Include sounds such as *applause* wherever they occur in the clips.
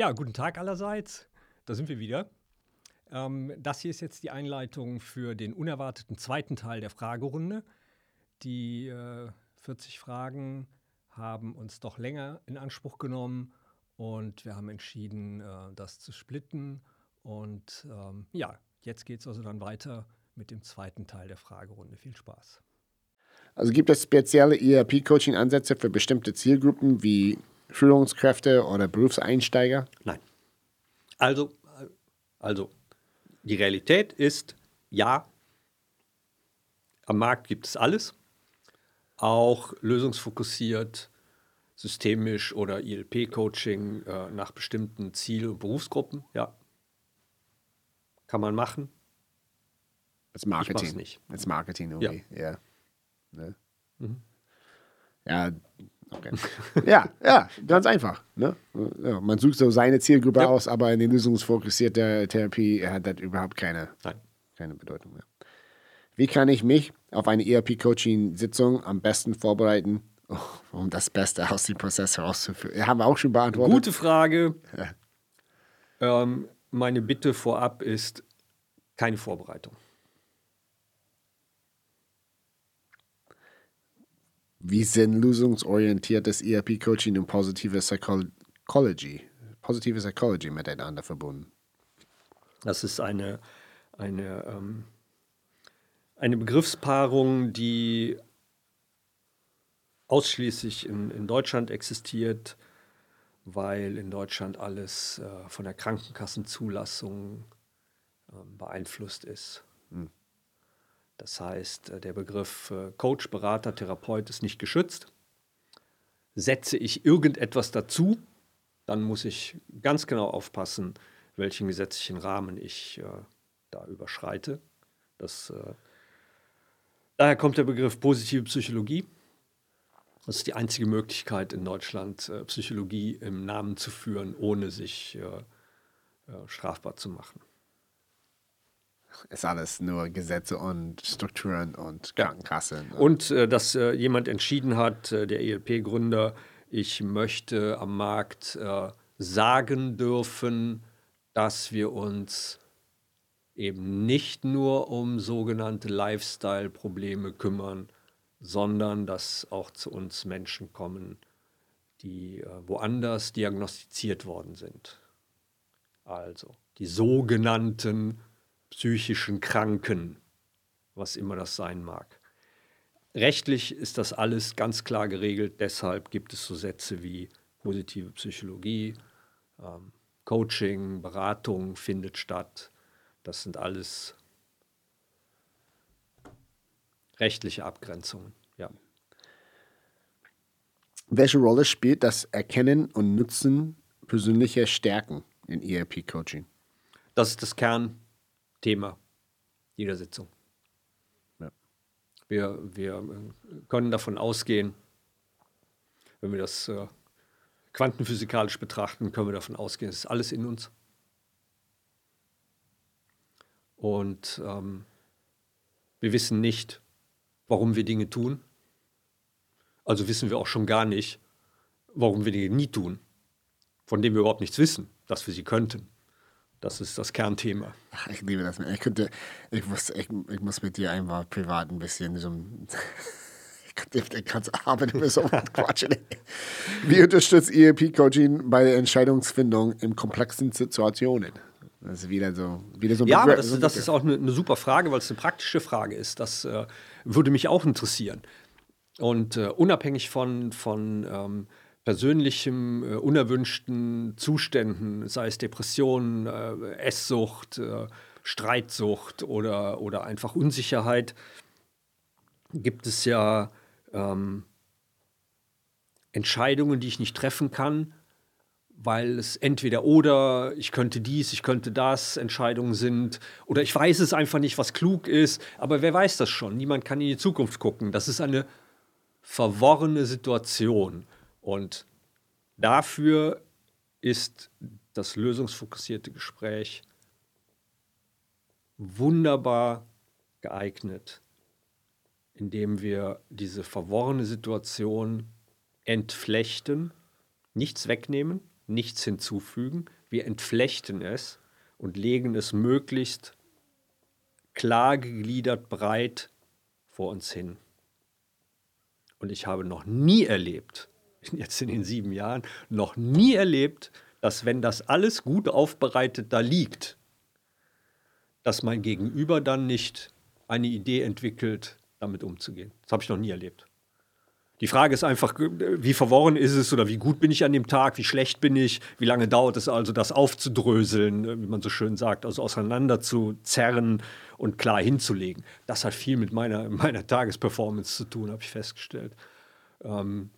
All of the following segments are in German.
Ja, guten Tag allerseits. Da sind wir wieder. Ähm, das hier ist jetzt die Einleitung für den unerwarteten zweiten Teil der Fragerunde. Die äh, 40 Fragen haben uns doch länger in Anspruch genommen und wir haben entschieden, äh, das zu splitten. Und ähm, ja, jetzt geht es also dann weiter mit dem zweiten Teil der Fragerunde. Viel Spaß. Also gibt es spezielle ERP-Coaching-Ansätze für bestimmte Zielgruppen wie Führungskräfte oder Berufseinsteiger? Nein. Also, also die Realität ist, ja, am Markt gibt es alles, auch lösungsfokussiert, systemisch oder ILP-Coaching äh, nach bestimmten Ziel- und Berufsgruppen, ja. Kann man machen. Das Marketing. Ich nicht. Das Marketing irgendwie, ja. ja. Ne? Mhm. Ja, okay. *laughs* ja, ja, ganz einfach. Ne? Ja, man sucht so seine Zielgruppe ja. aus, aber in der lösungsfokussierten Therapie hat das überhaupt keine, keine Bedeutung mehr. Wie kann ich mich auf eine ERP-Coaching-Sitzung am besten vorbereiten, *laughs* um das Beste aus dem Prozess herauszuführen? Haben wir auch schon beantwortet. Gute Frage. Ja. Ähm, meine Bitte vorab ist keine Vorbereitung. Wie sind lösungsorientiertes ERP-Coaching und positive Psychology, positive Psychology miteinander verbunden? Das ist eine, eine, ähm, eine Begriffspaarung, die ausschließlich in, in Deutschland existiert, weil in Deutschland alles äh, von der Krankenkassenzulassung äh, beeinflusst ist. Hm. Das heißt, äh, der Begriff äh, Coach, Berater, Therapeut ist nicht geschützt. Setze ich irgendetwas dazu, dann muss ich ganz genau aufpassen, welchen gesetzlichen Rahmen ich äh, da überschreite. Das, daher kommt der Begriff positive Psychologie. Das ist die einzige Möglichkeit in Deutschland, Psychologie im Namen zu führen, ohne sich strafbar zu machen ist alles nur Gesetze und Strukturen und Krankenkassen. Und äh, dass äh, jemand entschieden hat, äh, der ELP-Gründer, ich möchte am Markt äh, sagen dürfen, dass wir uns eben nicht nur um sogenannte Lifestyle-Probleme kümmern, sondern dass auch zu uns Menschen kommen, die äh, woanders diagnostiziert worden sind. Also die sogenannten psychischen Kranken, was immer das sein mag. Rechtlich ist das alles ganz klar geregelt, deshalb gibt es so Sätze wie positive Psychologie, ähm, Coaching, Beratung findet statt. Das sind alles rechtliche Abgrenzungen. Ja. Welche Rolle spielt das Erkennen und Nutzen persönlicher Stärken in ERP-Coaching? Das ist das Kern, Thema jeder Sitzung. Ja. Wir, wir können davon ausgehen, wenn wir das äh, quantenphysikalisch betrachten, können wir davon ausgehen, es ist alles in uns. Und ähm, wir wissen nicht, warum wir Dinge tun. Also wissen wir auch schon gar nicht, warum wir Dinge nie tun, von denen wir überhaupt nichts wissen, dass wir sie könnten. Das ist das Kernthema. Ich liebe das. Ich, könnte, ich, muss, ich, ich muss mit dir einfach privat ein bisschen so *laughs* ich könnte ganz Abend über so quatschen. Wie unterstützt ERP-Coaching bei der Entscheidungsfindung in komplexen Situationen? Das ist wieder so, wieder so Ja, aber das, das ist auch eine, eine, super Frage, weil es eine praktische Frage ist. Das äh, würde mich auch interessieren. Und äh, unabhängig von, von ähm, persönlichem, äh, unerwünschten Zuständen, sei es Depressionen, äh, Esssucht, äh, Streitsucht oder, oder einfach Unsicherheit, gibt es ja ähm, Entscheidungen, die ich nicht treffen kann, weil es entweder oder, ich könnte dies, ich könnte das, Entscheidungen sind, oder ich weiß es einfach nicht, was klug ist, aber wer weiß das schon? Niemand kann in die Zukunft gucken. Das ist eine verworrene Situation. Und dafür ist das lösungsfokussierte Gespräch wunderbar geeignet, indem wir diese verworrene Situation entflechten, nichts wegnehmen, nichts hinzufügen. Wir entflechten es und legen es möglichst klar gegliedert, breit vor uns hin. Und ich habe noch nie erlebt, *laughs* jetzt in den sieben Jahren, noch nie erlebt, dass wenn das alles gut aufbereitet da liegt, dass mein Gegenüber dann nicht eine Idee entwickelt, damit umzugehen. Das habe ich noch nie erlebt. Die Frage ist einfach, wie verworren ist es oder wie gut bin ich an dem Tag, wie schlecht bin ich, wie lange dauert es also, das aufzudröseln, wie man so schön sagt, also auseinander und klar hinzulegen. Das hat viel mit meiner, *laughs* meiner Tagesperformance zu tun, habe ich festgestellt. Ähm,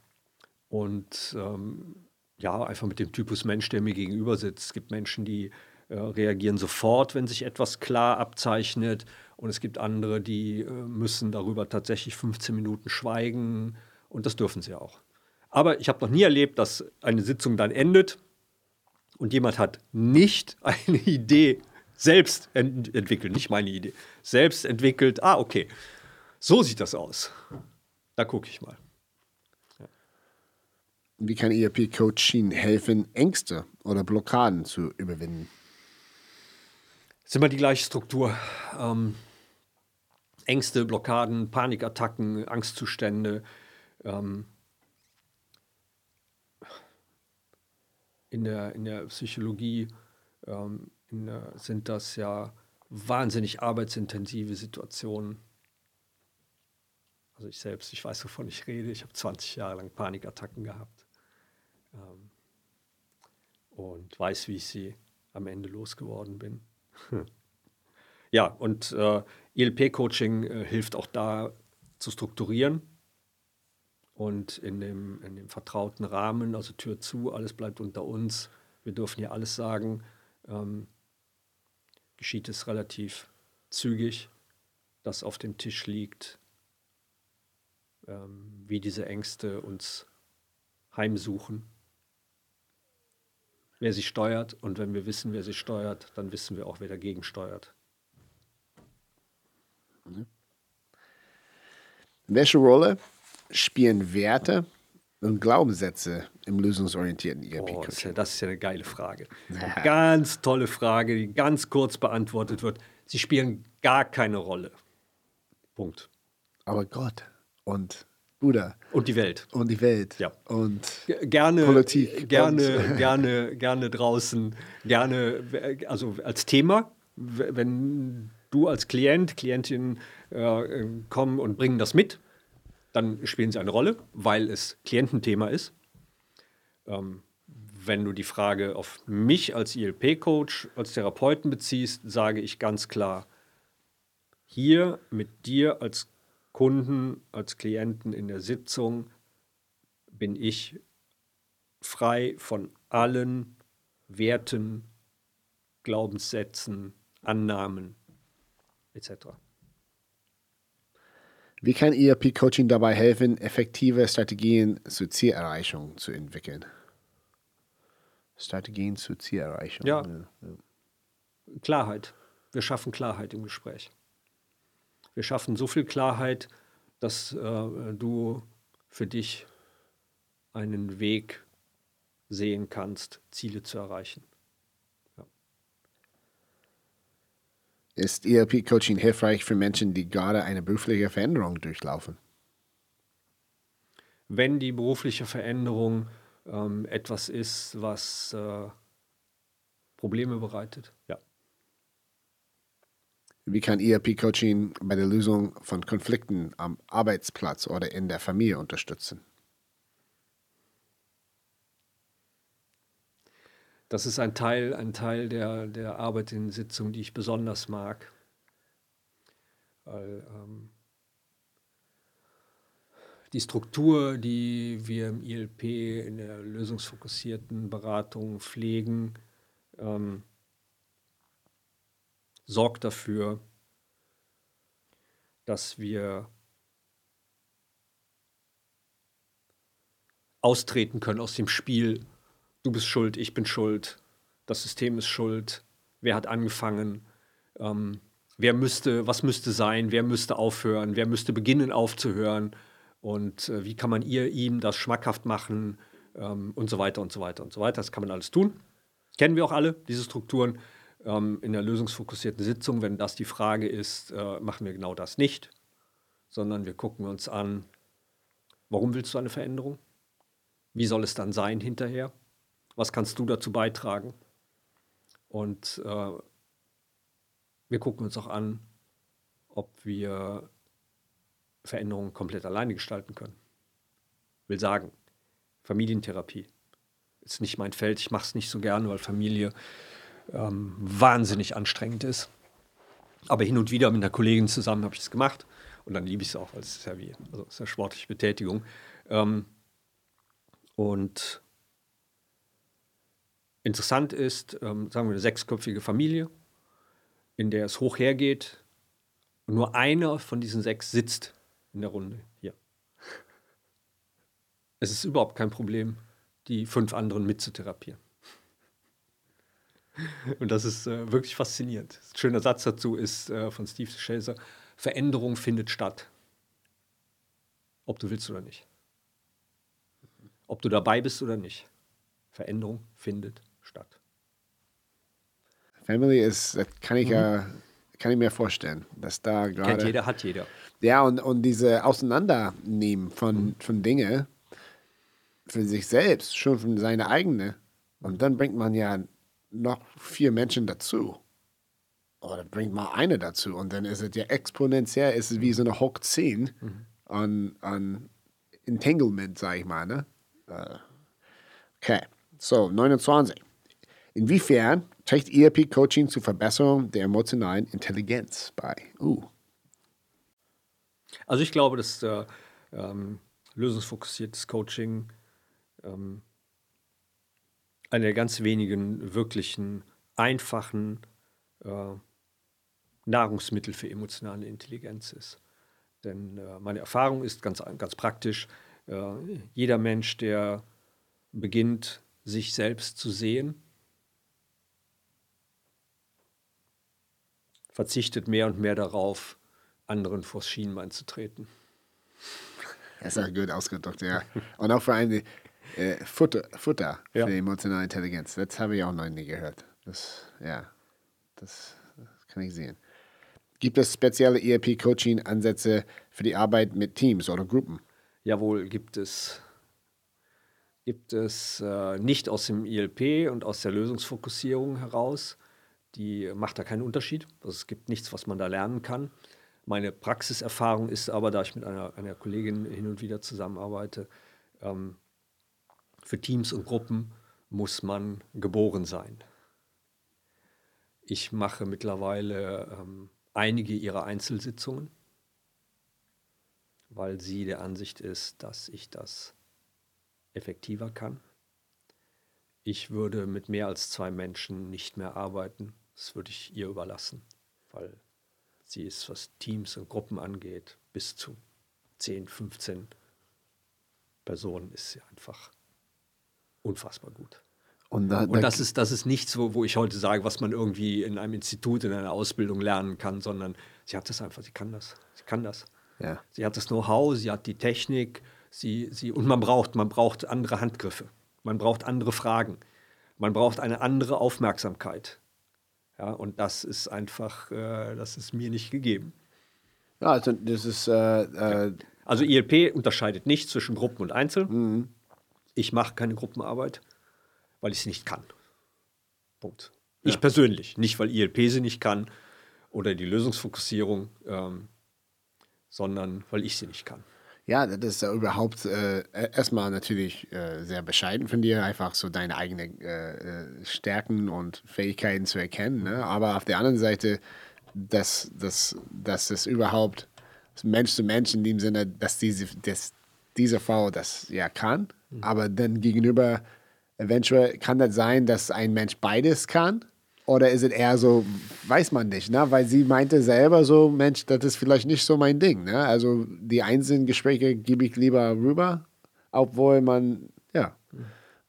und ähm, ja, einfach mit dem Typus Mensch, der mir gegenüber sitzt. Es gibt Menschen, die äh, reagieren sofort, wenn sich etwas klar abzeichnet. Und es gibt andere, die äh, müssen darüber tatsächlich 15 Minuten schweigen und das dürfen sie auch. Aber ich habe noch nie erlebt, dass eine Sitzung dann endet und jemand hat nicht *laughs* eine Idee selbst ent entwickelt, nicht meine Idee, selbst entwickelt. Ah, okay, so sieht das aus. Da gucke ich mal. Wie kann ERP-Coaching helfen, Ängste oder Blockaden zu überwinden? Das ist immer die gleiche Struktur. Ähm, Ängste, Blockaden, Panikattacken, Angstzustände, ähm, in, der, in der Psychologie ähm, in der, sind das ja wahnsinnig arbeitsintensive Situationen. Also ich selbst, ich weiß, wovon ich rede. Ich habe 20 Jahre lang Panikattacken gehabt ähm, und weiß, wie ich sie am Ende losgeworden bin. *laughs* ja, und äh, ELP-Coaching äh, hilft auch da zu strukturieren und in dem, in dem vertrauten Rahmen, also Tür zu, alles bleibt unter uns, wir dürfen hier alles sagen, ähm, geschieht es relativ zügig, dass auf dem Tisch liegt, ähm, wie diese Ängste uns heimsuchen, wer sie steuert und wenn wir wissen, wer sie steuert, dann wissen wir auch, wer dagegen steuert. Mhm. Welche Rolle spielen Werte und Glaubenssätze im lösungsorientierten ERP-Coaching? Oh, das, das, ist ja eine geile Frage. Eine *laughs* ganz tolle Frage, die ganz kurz beantwortet wird. Sie spielen gar keine Rolle. Punkt. Aber Gott und Buddha. Und die Welt. Und die Welt. Ja. Und gerne, Politik. Gerne, und gerne, gerne draußen, gerne, also als Thema, wenn du als Klient, Klientin äh, kommen und bringen das mit, dann spielen sie eine Rolle, weil es Kliententhema ist. Ähm, wenn du die Frage auf mich als ILP-Coach, als Therapeuten beziehst, sage ich ganz klar, hier mit dir als Kunden, als Klienten in der Sitzung bin ich frei von allen Werten, Glaubenssätzen, Annahmen etc. Wie kann ERP-Coaching dabei helfen, effektive Strategien zur Zielerreichung zu entwickeln? Strategien zur Zielerreichung. Ja. ja. Klarheit. Wir schaffen Klarheit im Gespräch. Wir schaffen so viel Klarheit, dass äh, du für dich einen Weg sehen kannst, Ziele zu erreichen. Ist ERP-Coaching hilfreich für Menschen, die gerade eine berufliche Veränderung durchlaufen? Wenn die berufliche Veränderung ähm, etwas ist, was äh, Probleme bereitet, ja. Wie kann ERP-Coaching bei der Lösung von Konflikten am Arbeitsplatz oder in der Familie unterstützen? das ist ein Teil, ein Teil der, der Arbeit in Sitzungen, die ich besonders mag. Weil ähm, die Struktur, die wir im ILP in der lösungsfokussierten Beratung pflegen, ähm, sorgt dafür, dass wir austreten können aus dem Spiel. Du bist schuld, ich bin schuld, das System ist schuld, wer hat angefangen, ähm, wer müsste, was müsste sein, wer müsste aufhören, wer müsste beginnen aufzuhören? Und äh, wie kann man ihr ihm das schmackhaft machen, ähm, und so weiter und so weiter und so weiter. Das kann man alles tun. Kennen wir auch alle, diese Strukturen ähm, in der lösungsfokussierten Sitzung. Wenn das die Frage ist, äh, machen wir genau das nicht, sondern wir gucken uns an, warum willst du eine Veränderung? Wie soll es dann sein hinterher? Was kannst du dazu beitragen? Und äh, wir gucken uns auch an, ob wir Veränderungen komplett alleine gestalten können. Will sagen, Familientherapie ist nicht mein Feld. Ich mache es nicht so gerne, weil Familie ähm, wahnsinnig anstrengend ist. Aber hin und wieder mit einer Kollegin zusammen habe ich es gemacht. Und dann liebe ich es auch, weil es ist ja wie, also ist ja sportliche Betätigung. Ähm, und interessant ist, ähm, sagen wir eine sechsköpfige Familie, in der es hoch hergeht und nur einer von diesen sechs sitzt in der Runde hier. Es ist überhaupt kein Problem, die fünf anderen mitzutherapieren. Und das ist äh, wirklich faszinierend. Ein schöner Satz dazu ist äh, von Steve Chaser: Veränderung findet statt. Ob du willst oder nicht. Ob du dabei bist oder nicht. Veränderung findet statt. Family ist, das kann ich, mhm. äh, kann ich mir vorstellen, dass da gerade. Kennt jeder, hat jeder. Ja, und, und diese Auseinandernehmen von, mhm. von Dingen für sich selbst, schon von seine eigene. Und dann bringt man ja noch vier Menschen dazu. Oder bringt mal eine dazu. Und dann ist es ja exponentiell, ist es wie so eine Hoch 10 mhm. an, an Entanglement, sag ich mal. Ne? Äh, okay, so 29. Inwiefern trägt ERP-Coaching zur Verbesserung der emotionalen Intelligenz bei? Uh. Also ich glaube, dass äh, ähm, lösungsfokussiertes Coaching ähm, eine der ganz wenigen wirklichen einfachen äh, Nahrungsmittel für emotionale Intelligenz ist. Denn äh, meine Erfahrung ist ganz, ganz praktisch, äh, jeder Mensch, der beginnt, sich selbst zu sehen, verzichtet mehr und mehr darauf, anderen vors Schienbein zu treten. Das ist auch gut ausgedrückt, ja. Und auch vor allem äh, Futter, Futter ja. für emotionale Intelligenz. Das habe ich auch noch nie gehört. Das, ja, das, das kann ich sehen. Gibt es spezielle ERP-Coaching-Ansätze für die Arbeit mit Teams oder Gruppen? Jawohl, gibt es. Gibt es äh, nicht aus dem ILP und aus der Lösungsfokussierung heraus. Die macht da keinen Unterschied. Also es gibt nichts, was man da lernen kann. Meine Praxiserfahrung ist aber, da ich mit einer, einer Kollegin hin und wieder zusammenarbeite, ähm, für Teams und Gruppen muss man geboren sein. Ich mache mittlerweile ähm, einige ihrer Einzelsitzungen, weil sie der Ansicht ist, dass ich das effektiver kann. Ich würde mit mehr als zwei Menschen nicht mehr arbeiten. Das würde ich ihr überlassen, weil sie ist, was Teams und Gruppen angeht, bis zu 10, 15 Personen ist sie einfach unfassbar gut. Und, da, und das, ist, das ist nichts, wo, wo ich heute sage, was man irgendwie in einem Institut, in einer Ausbildung lernen kann, sondern sie hat das einfach, sie kann das. Sie kann das. Ja. Sie hat das Know-how, sie hat die Technik, sie, sie, und man braucht, man braucht andere Handgriffe, man braucht andere Fragen, man braucht eine andere Aufmerksamkeit. Ja, und das ist einfach, äh, das ist mir nicht gegeben. Ja, also das ist. Äh, äh also ILP unterscheidet nicht zwischen Gruppen und Einzel. Mhm. Ich mache keine Gruppenarbeit, weil ich sie nicht kann. Punkt. Ja. Ich persönlich, nicht weil ILP sie nicht kann oder die Lösungsfokussierung, ähm, sondern weil ich sie nicht kann. Ja, das ist ja überhaupt äh, erstmal natürlich äh, sehr bescheiden von dir, einfach so deine eigenen äh, äh, Stärken und Fähigkeiten zu erkennen. Ne? Aber auf der anderen Seite, dass, dass, dass es überhaupt Mensch zu Mensch in dem Sinne, dass diese, dass diese Frau das ja kann, mhm. aber dann gegenüber eventuell kann das sein, dass ein Mensch beides kann. Oder ist es eher so, weiß man nicht, ne? Weil sie meinte selber so, Mensch, das ist vielleicht nicht so mein Ding, ne? Also die einzelnen Gespräche gebe ich lieber rüber, obwohl man, ja,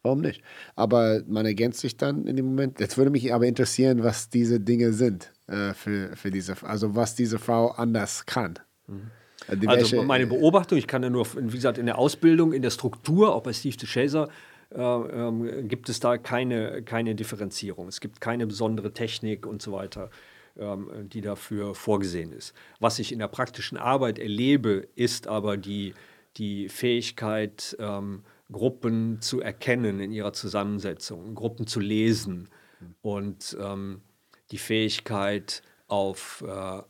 warum nicht? Aber man ergänzt sich dann in dem Moment. Jetzt würde mich aber interessieren, was diese Dinge sind äh, für, für diese, also was diese Frau anders kann. Mhm. Äh, also meine Beobachtung, ich kann ja nur, wie gesagt, in der Ausbildung, in der Struktur, auch bei Steve DeShazer, äh, ähm, gibt es da keine, keine Differenzierung. Es gibt keine besondere Technik und so weiter, ähm, die dafür vorgesehen ist. Was ich in der praktischen Arbeit erlebe, ist aber die, die Fähigkeit, ähm, Gruppen zu erkennen in ihrer Zusammensetzung, Gruppen zu lesen und ähm, die Fähigkeit, auf äh,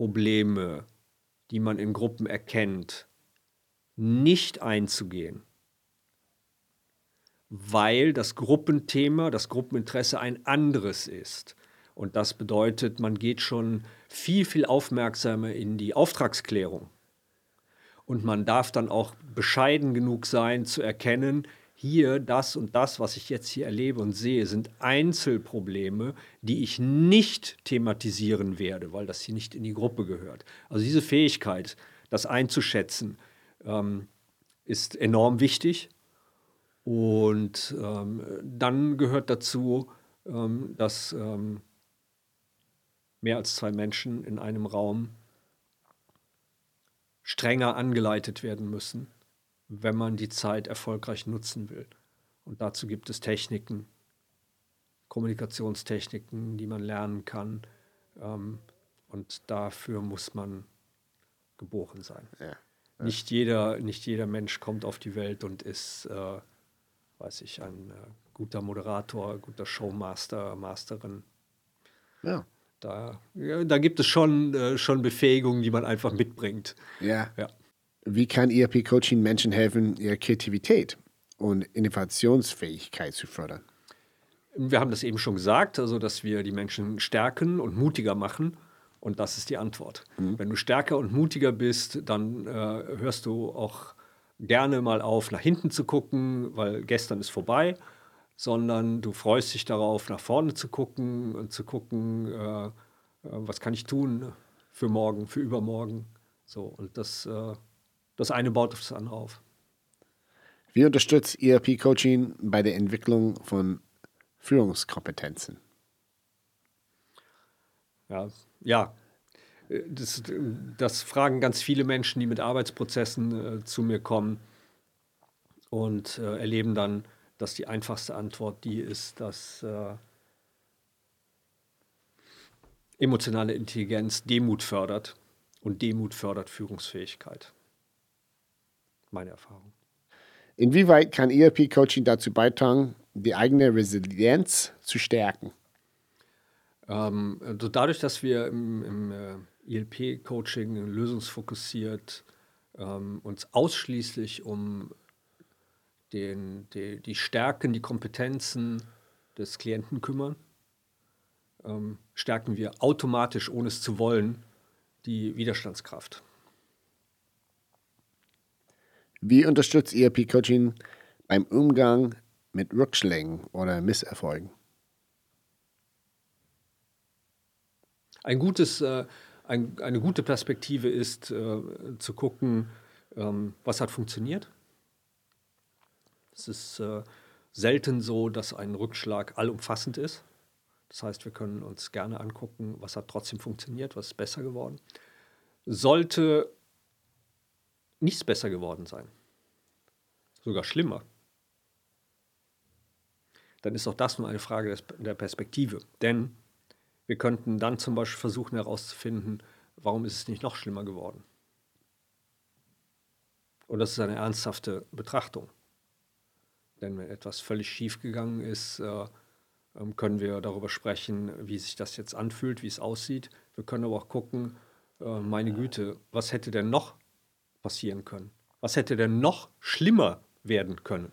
Einzelprobleme, die man in Gruppen erkennt, nicht einzugehen, weil das Gruppenthema, das Gruppeninteresse ein anderes ist. Und das bedeutet, man geht schon viel, viel aufmerksamer in die Auftragsklärung. Und man darf dann auch bescheiden genug sein zu erkennen, hier das und das, was ich jetzt hier erlebe und sehe, sind Einzelprobleme, die ich nicht thematisieren werde, weil das hier nicht in die Gruppe gehört. Also diese Fähigkeit, das einzuschätzen, ähm, ist enorm wichtig. Und ähm, dann gehört dazu, ähm, dass ähm, mehr als zwei Menschen in einem Raum strenger angeleitet werden müssen wenn man die Zeit erfolgreich nutzen will. Und dazu gibt es Techniken, Kommunikationstechniken, die man lernen kann. Ähm, und dafür muss man geboren sein. Ja, ja. Nicht, jeder, nicht jeder Mensch kommt auf die Welt und ist, äh, weiß ich, ein äh, guter Moderator, guter Showmaster, Masterin. Ja. Da, ja, da gibt es schon, äh, schon Befähigungen, die man einfach mitbringt. Ja. ja. Wie kann ERP-Coaching Menschen helfen, ihre Kreativität und Innovationsfähigkeit zu fördern? Wir haben das eben schon gesagt, also dass wir die Menschen stärken und mutiger machen. Und das ist die Antwort. Mhm. Wenn du stärker und mutiger bist, dann äh, hörst du auch gerne mal auf, nach hinten zu gucken, weil gestern ist vorbei, sondern du freust dich darauf, nach vorne zu gucken und zu gucken, äh, äh was kann ich tun für morgen, für übermorgen. So, und das äh, das eine baut auf das andere auf. Wie unterstützt ERP-Coaching bei der Entwicklung von Führungskompetenzen? Ja, ja. Das, das fragen ganz viele Menschen, die mit Arbeitsprozessen äh, zu mir kommen und äh, erleben dann, dass die einfachste Antwort die ist, dass äh, emotionale Intelligenz Demut fördert und Demut fördert Führungsfähigkeit meine Erfahrung. Inwieweit kann ERP-Coaching dazu beitragen, die eigene Resilienz zu stärken? Ähm, also dadurch, dass wir im, im äh, ELP-Coaching lösungsfokussiert ähm, uns ausschließlich um den, die, die Stärken, die Kompetenzen des Klienten kümmern, ähm, stärken wir automatisch, ohne es zu wollen, die Widerstandskraft. Wie unterstützt ERP Coaching beim Umgang mit Rückschlägen oder Misserfolgen? Ein gutes, äh, ein, eine gute Perspektive ist äh, zu gucken, ähm, was hat funktioniert. Es ist äh, selten so, dass ein Rückschlag allumfassend ist. Das heißt, wir können uns gerne angucken, was hat trotzdem funktioniert, was ist besser geworden. Sollte nichts besser geworden sein, sogar schlimmer, dann ist auch das nur eine Frage der Perspektive. Denn wir könnten dann zum Beispiel versuchen herauszufinden, warum ist es nicht noch schlimmer geworden. Und das ist eine ernsthafte Betrachtung. Denn wenn etwas völlig schief gegangen ist, äh, ähm, können wir darüber sprechen, wie sich das jetzt anfühlt, wie es aussieht. Wir können aber auch gucken, äh, meine Güte, was hätte denn noch passieren können? Was hätte denn noch schlimmer werden können?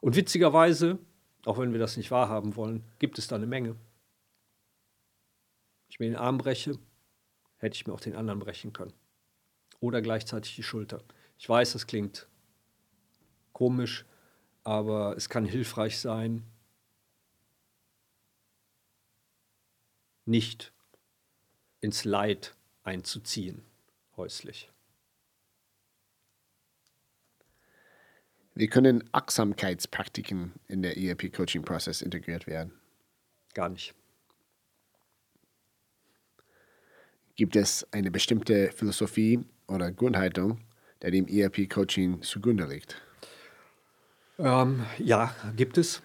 Und witzigerweise, auch wenn wir das nicht wahrhaben wollen, gibt es da eine Menge. Ich mir den Arm breche, hätte ich mir auch den anderen brechen können. Oder gleichzeitig die Schulter. Ich weiß, das klingt komisch, aber es kann hilfreich sein, nicht ins Leid einzuziehen, häuslich. Wie können Achtsamkeitspraktiken in der ERP-Coaching-Prozess integriert werden? Gar nicht. Gibt es eine bestimmte Philosophie oder Grundhaltung, der dem ERP-Coaching zugrunde liegt? Ähm, ja, gibt es.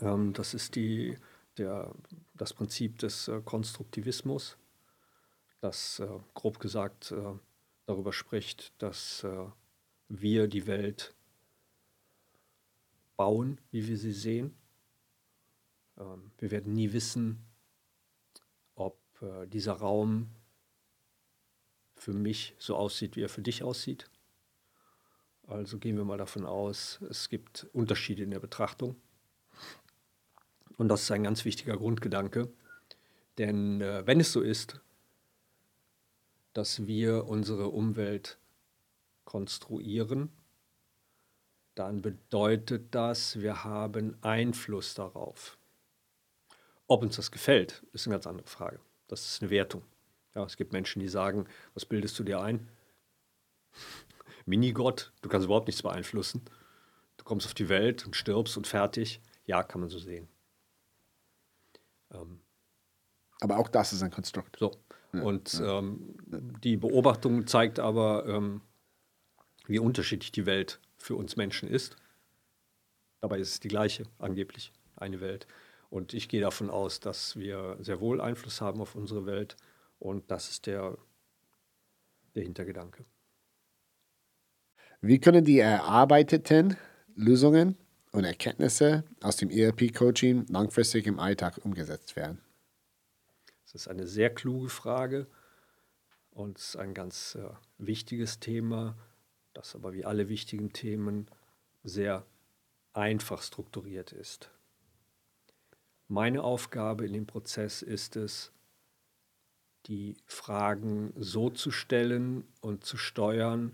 Ähm, das ist die, der, das Prinzip des äh, Konstruktivismus, das äh, grob gesagt äh, darüber spricht, dass äh, wir die Welt bauen, wie wir sie sehen. Ähm, wir werden nie wissen, ob äh, dieser Raum für mich so aussieht, wie er für dich aussieht. Also gehen wir mal davon aus, es gibt Unterschiede in der Betrachtung. Und das ist ein ganz wichtiger Grundgedanke. Denn äh, wenn es so ist, dass wir unsere Umwelt konstruieren, dann bedeutet das, wir haben Einfluss darauf. Ob uns das gefällt, ist eine ganz andere Frage. Das ist eine Wertung. Ja, es gibt Menschen, die sagen, was bildest du dir ein? *laughs* Minigott, du kannst überhaupt nichts beeinflussen. Du kommst auf die Welt und stirbst und fertig. Ja, kann man so sehen. Ähm, aber auch das ist ein Konstrukt. So. Ja, und ja. Ähm, die Beobachtung zeigt aber, ähm, wie unterschiedlich die Welt für uns Menschen ist. Dabei ist es die gleiche, angeblich, eine Welt. Und ich gehe davon aus, dass wir sehr wohl Einfluss haben auf unsere Welt. Und das ist der, der Hintergedanke. Wie können die erarbeiteten Lösungen und Erkenntnisse aus dem ERP-Coaching langfristig im Alltag umgesetzt werden? Das ist eine sehr kluge Frage und ein ganz äh, wichtiges Thema, das aber wie alle wichtigen Themen sehr einfach strukturiert ist. Meine Aufgabe in dem Prozess ist es, die Fragen so zu stellen und zu steuern,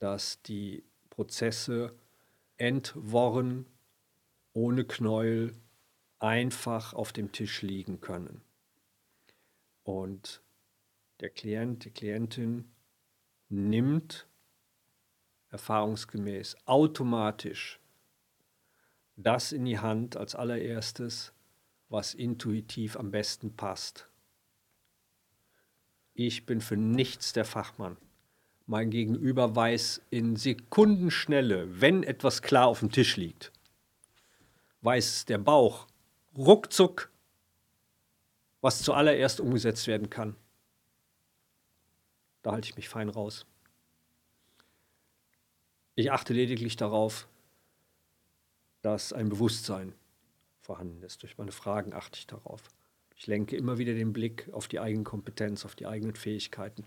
dass die Prozesse entworren, ohne Knäuel, einfach auf dem Tisch liegen können. Und der Klient, die Klientin nimmt erfahrungsgemäß automatisch das in die Hand als allererstes, was intuitiv am besten passt. Ich bin für nichts der Fachmann. Mein Gegenüber weiß in Sekundenschnelle, wenn etwas klar auf dem Tisch liegt, weiß der Bauch ruckzuck, was zuallererst umgesetzt werden kann. Da halte ich mich fein raus. Ich achte lediglich darauf, dass ein Bewusstsein vorhanden ist. Durch meine Fragen achte ich darauf. Ich lenke immer wieder den Blick auf die eigene Kompetenz, auf die eigenen Fähigkeiten.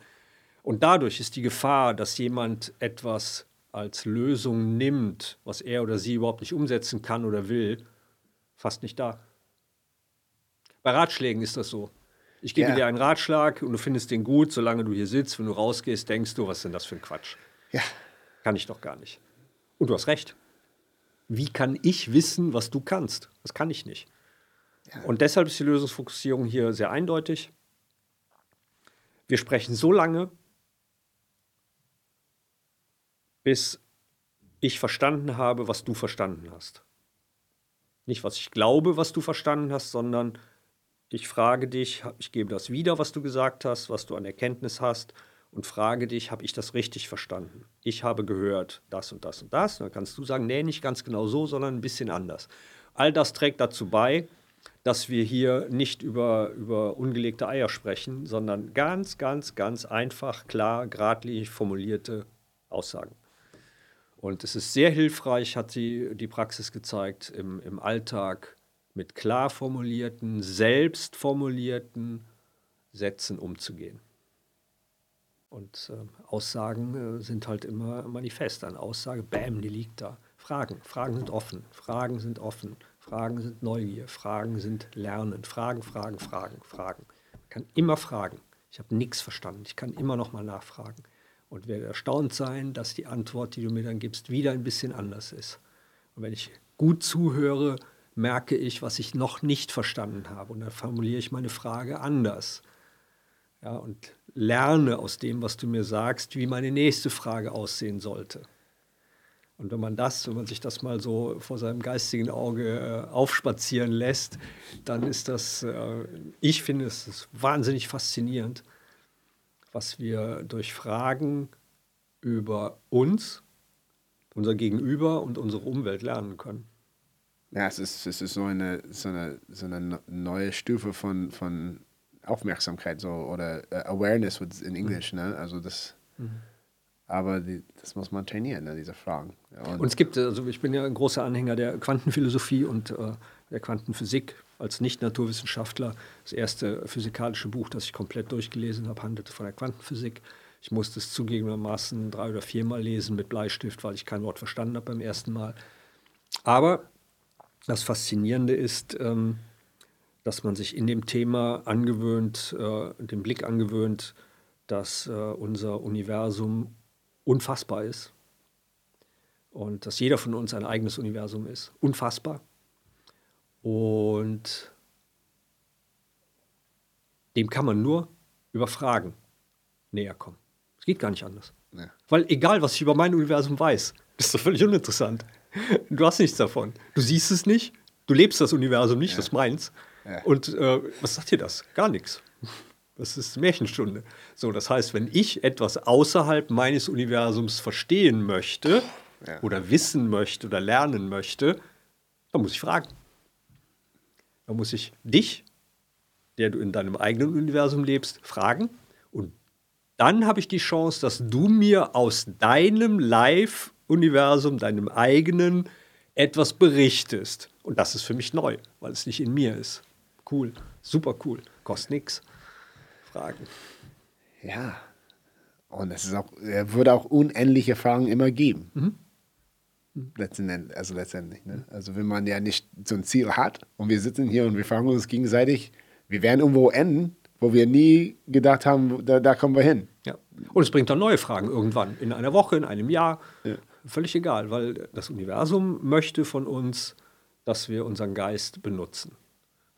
Und dadurch ist die Gefahr, dass jemand etwas als Lösung nimmt, was er oder sie überhaupt nicht umsetzen kann oder will, fast nicht da. Bei Ratschlägen ist das so. Ich gebe ja. dir einen Ratschlag und du findest den gut, solange du hier sitzt. Wenn du rausgehst, denkst du, was ist denn das für ein Quatsch? Ja. Kann ich doch gar nicht. Und du hast recht. Wie kann ich wissen, was du kannst? Das kann ich nicht. Ja. Und deshalb ist die Lösungsfokussierung hier sehr eindeutig. Wir sprechen so lange, bis ich verstanden habe, was du verstanden hast. Nicht, was ich glaube, was du verstanden hast, sondern ich frage dich, ich gebe das wieder, was du gesagt hast, was du an Erkenntnis hast und frage dich, habe ich das richtig verstanden? Ich habe gehört das und das und das. dann kannst du sagen, nee, nicht ganz genau so, sondern ein bisschen anders. All das trägt dazu bei, dass wir hier nicht über, über ungelegte Eier sprechen, sondern ganz, ganz, ganz einfach, klar, geradlinig formulierte Aussagen. Und es ist sehr hilfreich, hat sie die Praxis gezeigt, im, im Alltag mit klar formulierten, selbst formulierten Sätzen umzugehen. Und äh, Aussagen äh, sind halt immer manifest. Eine Aussage, bam, die liegt da. Fragen, Fragen sind offen, Fragen sind offen, Fragen sind Neugier, Fragen sind Lernen, Fragen, Fragen, Fragen, Fragen. Man kann immer fragen. Ich habe nichts verstanden, ich kann immer noch mal nachfragen und werde erstaunt sein, dass die Antwort, die du mir dann gibst, wieder ein bisschen anders ist. Und wenn ich gut zuhöre, merke ich, was ich noch nicht verstanden habe und dann formuliere ich meine Frage anders. Ja, und lerne aus dem, was du mir sagst, wie meine nächste Frage aussehen sollte. Und wenn man das, wenn man sich das mal so vor seinem geistigen Auge äh, aufspazieren lässt, dann ist das, äh, ich finde es wahnsinnig faszinierend, was wir durch Fragen über uns unser Gegenüber und unsere Umwelt lernen können. Ja, es ist, es ist so, eine, so, eine, so eine neue Stufe von, von Aufmerksamkeit so, oder uh, Awareness in Englisch. Mhm. Ne? Also das, mhm. Aber die, das muss man trainieren, ne, diese Fragen. Und, und, es gibt, also ich bin ja ein großer Anhänger der Quantenphilosophie und äh, der Quantenphysik als Nicht-Naturwissenschaftler. Das erste physikalische Buch, das ich komplett durchgelesen habe, handelte von der Quantenphysik. Ich musste es zugegebenermaßen drei oder viermal lesen mit Bleistift, weil ich kein Wort verstanden habe beim ersten Mal. Aber das Faszinierende ist, ähm, dass man sich in dem Thema angewöhnt, äh, den Blick angewöhnt, dass äh, unser Universum unfassbar ist und dass jeder von uns ein eigenes Universum ist. Unfassbar. Und dem kann man nur über Fragen näher kommen. Es geht gar nicht anders. Ja. Weil egal, was ich über mein Universum weiß, das ist doch völlig uninteressant. Du hast nichts davon. Du siehst es nicht, du lebst das Universum nicht, ja. das meins. Ja. Und äh, was sagt dir das? Gar nichts. Das ist Märchenstunde. So, das heißt, wenn ich etwas außerhalb meines Universums verstehen möchte ja. oder wissen möchte oder lernen möchte, dann muss ich fragen. Dann muss ich dich, der du in deinem eigenen Universum lebst, fragen. Und dann habe ich die Chance, dass du mir aus deinem Live-Universum, deinem eigenen, etwas berichtest. Und das ist für mich neu, weil es nicht in mir ist. Cool, super cool, kostet nichts. Fragen. Ja. Und es ist auch, er würde auch unendliche Fragen immer geben. Mhm. Letztendlich, also letztendlich. Ne? Also wenn man ja nicht so ein Ziel hat und wir sitzen hier und wir fragen uns gegenseitig, wir werden irgendwo enden, wo wir nie gedacht haben, da, da kommen wir hin. Ja. Und es bringt dann neue Fragen irgendwann, in einer Woche, in einem Jahr. Ja. Völlig egal, weil das Universum möchte von uns, dass wir unseren Geist benutzen.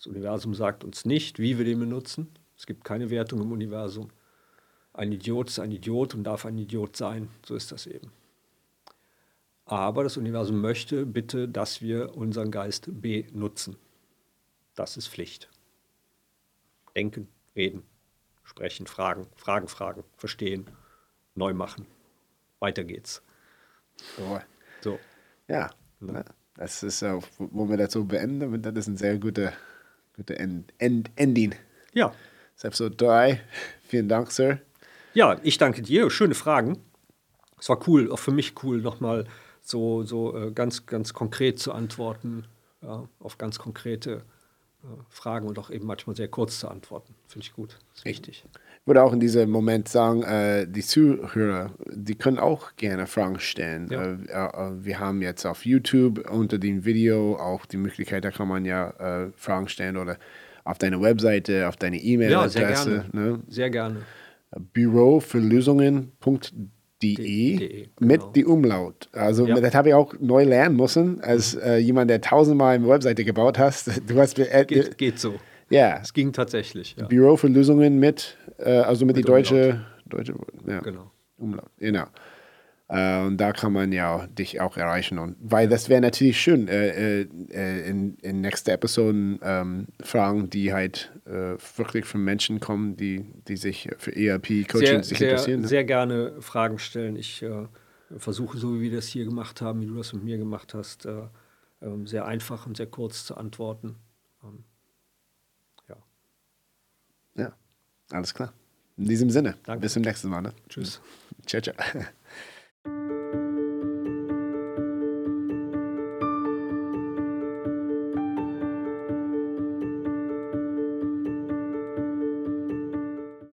Das Universum sagt uns nicht, wie wir den benutzen. Es gibt keine Wertung im Universum. Ein Idiot ist ein Idiot und darf ein Idiot sein. So ist das eben. Aber das Universum möchte bitte, dass wir unseren Geist benutzen. Das ist Pflicht. Denken, reden, sprechen, fragen, Fragen, fragen, verstehen, neu machen. Weiter geht's. So. so. Ja, ja. das ist, äh, wo wir dazu beenden, das ist ein sehr guter, guter End, End, Ending. Ja. Das ist Episode 3. Vielen Dank, Sir. Ja, ich danke dir. Schöne Fragen. Es war cool, auch für mich cool, nochmal so, so äh, ganz, ganz konkret zu antworten ja, auf ganz konkrete äh, Fragen und auch eben manchmal sehr kurz zu antworten. Finde ich gut. Ist wichtig. Ich würde auch in diesem Moment sagen, äh, die Zuhörer, die können auch gerne Fragen stellen. Ja. Äh, äh, wir haben jetzt auf YouTube unter dem Video auch die Möglichkeit, da kann man ja äh, Fragen stellen oder auf deine Webseite, auf deine E-Mail-Adresse. Ja, sehr gerne. Ne? Sehr gerne. Büro für Lösungen.de genau. mit die Umlaut. Also ja. das habe ich auch neu lernen müssen, als mhm. äh, jemand, der tausendmal eine Webseite gebaut hast. *laughs* Du hast äh, geht, geht, so. Ja. Es ging tatsächlich. Ja. Büro für Lösungen mit, äh, also mit, mit die deutsche, deutsche ja. genau. Umlaut. Genau. Äh, und da kann man ja dich auch erreichen. Und weil das wäre natürlich schön, äh, äh, in, in nächsten Episoden ähm, Fragen, die halt äh, wirklich von Menschen kommen, die, die sich für ERP-Coaching sich sehr, interessieren. Ne? Sehr gerne Fragen stellen. Ich äh, versuche, so wie wir das hier gemacht haben, wie du das mit mir gemacht hast, äh, ähm, sehr einfach und sehr kurz zu antworten. Ähm, ja. Ja, alles klar. In diesem Sinne, Danke. bis zum nächsten Mal. Ne? Tschüss. Ciao, ciao. *laughs* Thank you.